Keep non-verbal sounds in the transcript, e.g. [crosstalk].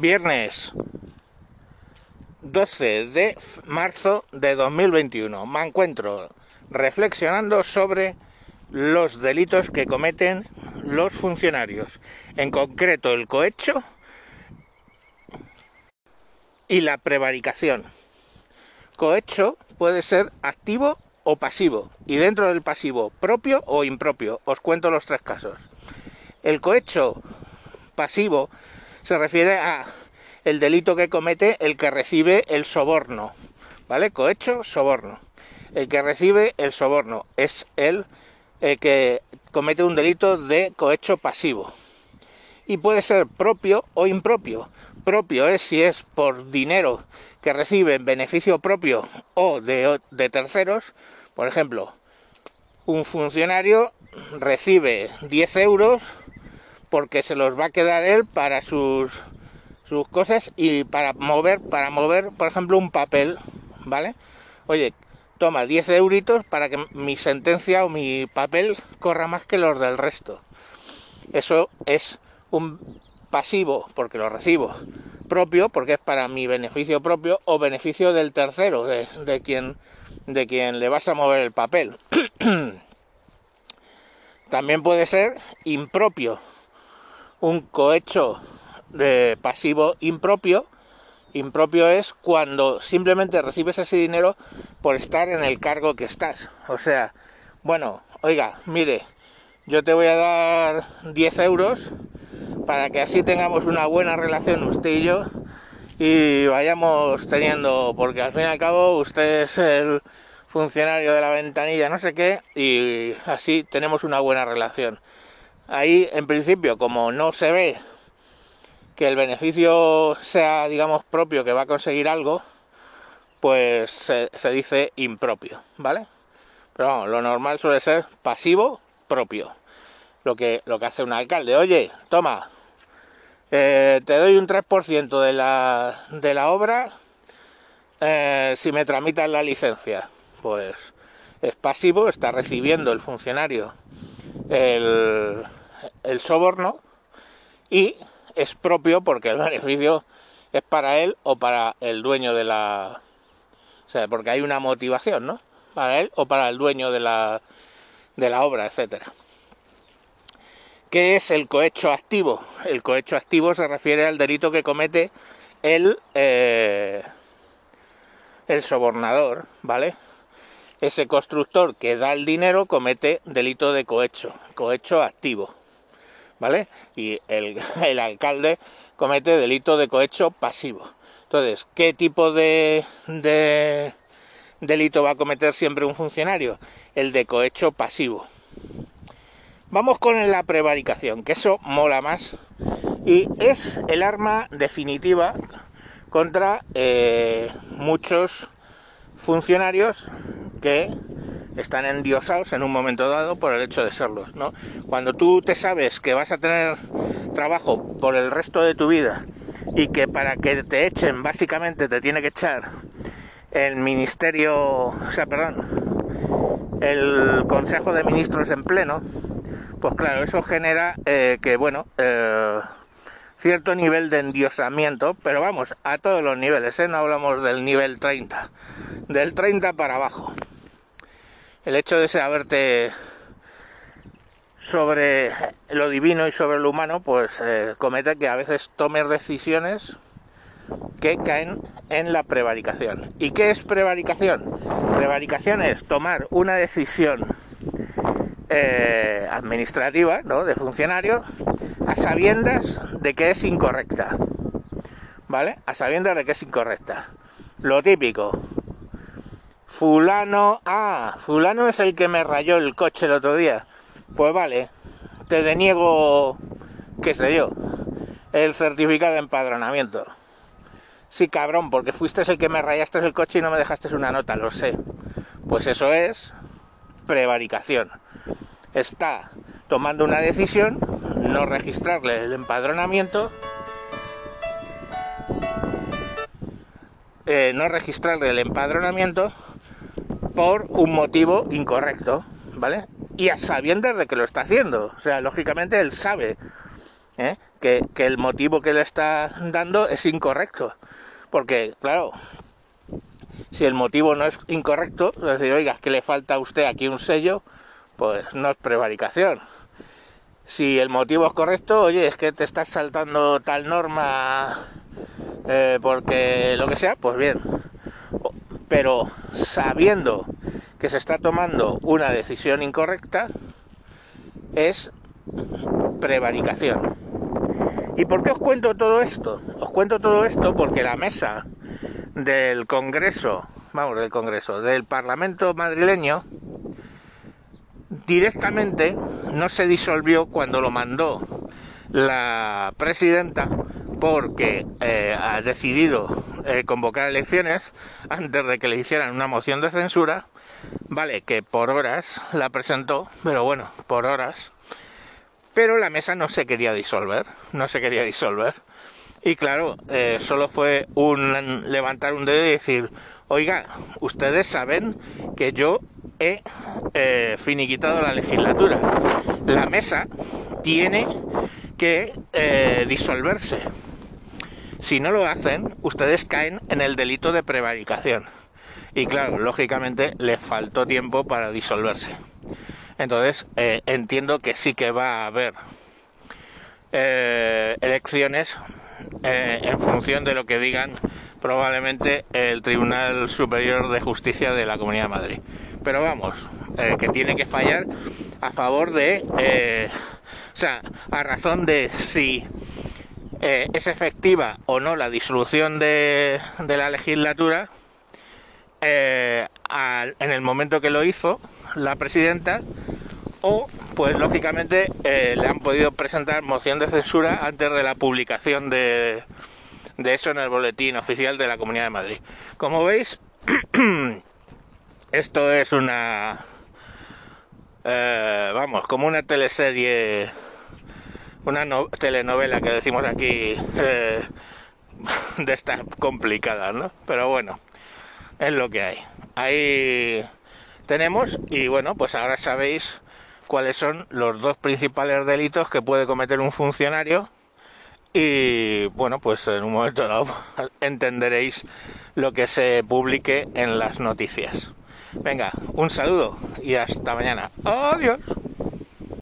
Viernes 12 de marzo de 2021. Me encuentro reflexionando sobre los delitos que cometen los funcionarios, en concreto el cohecho y la prevaricación. Cohecho puede ser activo o pasivo, y dentro del pasivo propio o impropio. Os cuento los tres casos. El cohecho pasivo se refiere a el delito que comete el que recibe el soborno, ¿vale? Cohecho, soborno. El que recibe el soborno es el, que comete un delito de cohecho pasivo. Y puede ser propio o impropio. Propio es si es por dinero que recibe en beneficio propio o de, terceros. Por ejemplo, un funcionario recibe 10 euros porque se los va a quedar él para sus sus cosas y para mover para mover por ejemplo un papel vale oye toma 10 euritos para que mi sentencia o mi papel corra más que los del resto. Eso es un pasivo porque lo recibo propio porque es para mi beneficio propio o beneficio del tercero de, de quien de quien le vas a mover el papel. [clears throat] También puede ser impropio un cohecho de pasivo impropio. Impropio es cuando simplemente recibes ese dinero por estar en el cargo que estás. O sea, bueno, oiga, mire, yo te voy a dar 10 euros para que así tengamos una buena relación usted y yo y vayamos teniendo, porque al fin y al cabo usted es el funcionario de la ventanilla, no sé qué, y así tenemos una buena relación. Ahí, en principio, como no se ve que el beneficio sea, digamos, propio, que va a conseguir algo, pues se, dice impropio, ¿vale? Pero vamos, lo normal suele ser pasivo propio. Lo que, lo que hace un alcalde, oye, toma, eh, te doy un 3% de la, de la obra eh, si me tramitas la licencia. Pues es pasivo, está recibiendo el funcionario el, el soborno y es propio porque el beneficio es para él o para el dueño de la... O sea, porque hay una motivación, ¿no? Para él o para el dueño de la, de la obra, etcétera. ¿Qué es el cohecho activo? El cohecho activo se refiere al delito que comete el, eh, el sobornador, ¿vale? Ese constructor que da el dinero comete delito de cohecho, cohecho activo. ¿Vale? Y [laughs] el, alcalde comete delito de cohecho pasivo. Entonces, ¿qué tipo de, de delito va a cometer siempre un funcionario? El de cohecho pasivo. Vamos con la prevaricación, que eso mola más y es el arma definitiva contra eh, muchos funcionarios que están endiosados en un momento dado por el hecho de serlos, ¿no? Cuando tú te sabes que vas a tener trabajo por el resto de tu vida y que para que te echen básicamente te tiene que echar el ministerio, o sea, perdón, el Consejo de Ministros en pleno, pues claro, eso genera eh, que, bueno, eh, cierto nivel de endiosamiento, pero vamos, a todos los niveles, ¿eh? no hablamos del nivel 30, del 30 para abajo el hecho de saberte sobre lo divino y sobre lo humano, pues eh, comete que a veces tomes decisiones que caen en la prevaricación. ¿Y qué es prevaricación? Prevaricación es tomar una decisión eh, administrativa, ¿no? De funcionario, a sabiendas de que es incorrecta. ¿Vale? A sabiendas de que es incorrecta. Lo típico, Fulano, ah, fulano es el que me rayó el coche el otro día. Pues vale, te deniego, qué sé yo, el certificado de empadronamiento. Sí, cabrón, porque fuiste el que me rayaste el coche y no me dejaste una nota, lo sé. Pues eso es prevaricación. Está tomando una decisión, no registrarle el empadronamiento, eh, no registrarle el empadronamiento por un motivo incorrecto, ¿vale? Y a sabiendas de que lo está haciendo. O sea, lógicamente él sabe ¿eh? que, que el motivo que le está dando es incorrecto. Porque, claro, si el motivo no es incorrecto, decir, oiga, que le falta a usted aquí un sello, pues no es prevaricación. Si el motivo es correcto, oye, es que te estás saltando tal norma eh, porque lo que sea, pues bien. Pero sabiendo que se está tomando una decisión incorrecta, es prevaricación. ¿Y por qué os cuento todo esto? Os cuento todo esto porque la mesa del Congreso, vamos, del Congreso, del Parlamento madrileño, directamente no se disolvió cuando lo mandó la presidenta porque eh, ha decidido eh, convocar elecciones antes de que le hicieran una moción de censura, vale, que por horas la presentó, pero bueno, por horas, pero la mesa no se quería disolver, no se quería disolver. Y claro, eh, solo fue un levantar un dedo y decir, oiga, ustedes saben que yo he eh, finiquitado la legislatura. La mesa tiene que eh, disolverse. Si no lo hacen, ustedes caen en el delito de prevaricación. Y claro, lógicamente les faltó tiempo para disolverse. Entonces, entiendo que sí que va a haber elecciones eh, en función de lo que digan probablemente el Tribunal Superior de Justicia de la Comunidad de Madrid. Pero vamos, eh, que tiene que fallar a favor de, eh, o sea, a razón de si es efectiva o no la disolución de, la legislatura, en el momento que lo hizo la presidenta, o pues lógicamente eh, le han podido presentar moción de censura antes de la publicación de, eso en el boletín oficial de la Comunidad de Madrid. Como veis, [clears throat] esto es una... Eh, vamos, como una teleserie, una telenovela que decimos aquí eh, [laughs] de estas complicadas, ¿no? Pero bueno, es lo que hay. Ahí tenemos y bueno, pues ahora sabéis cuáles son los dos principales delitos que puede cometer un funcionario y bueno, pues en un momento dado [laughs] entenderéis lo que se publique en las noticias. Venga, un saludo y hasta mañana. Adiós.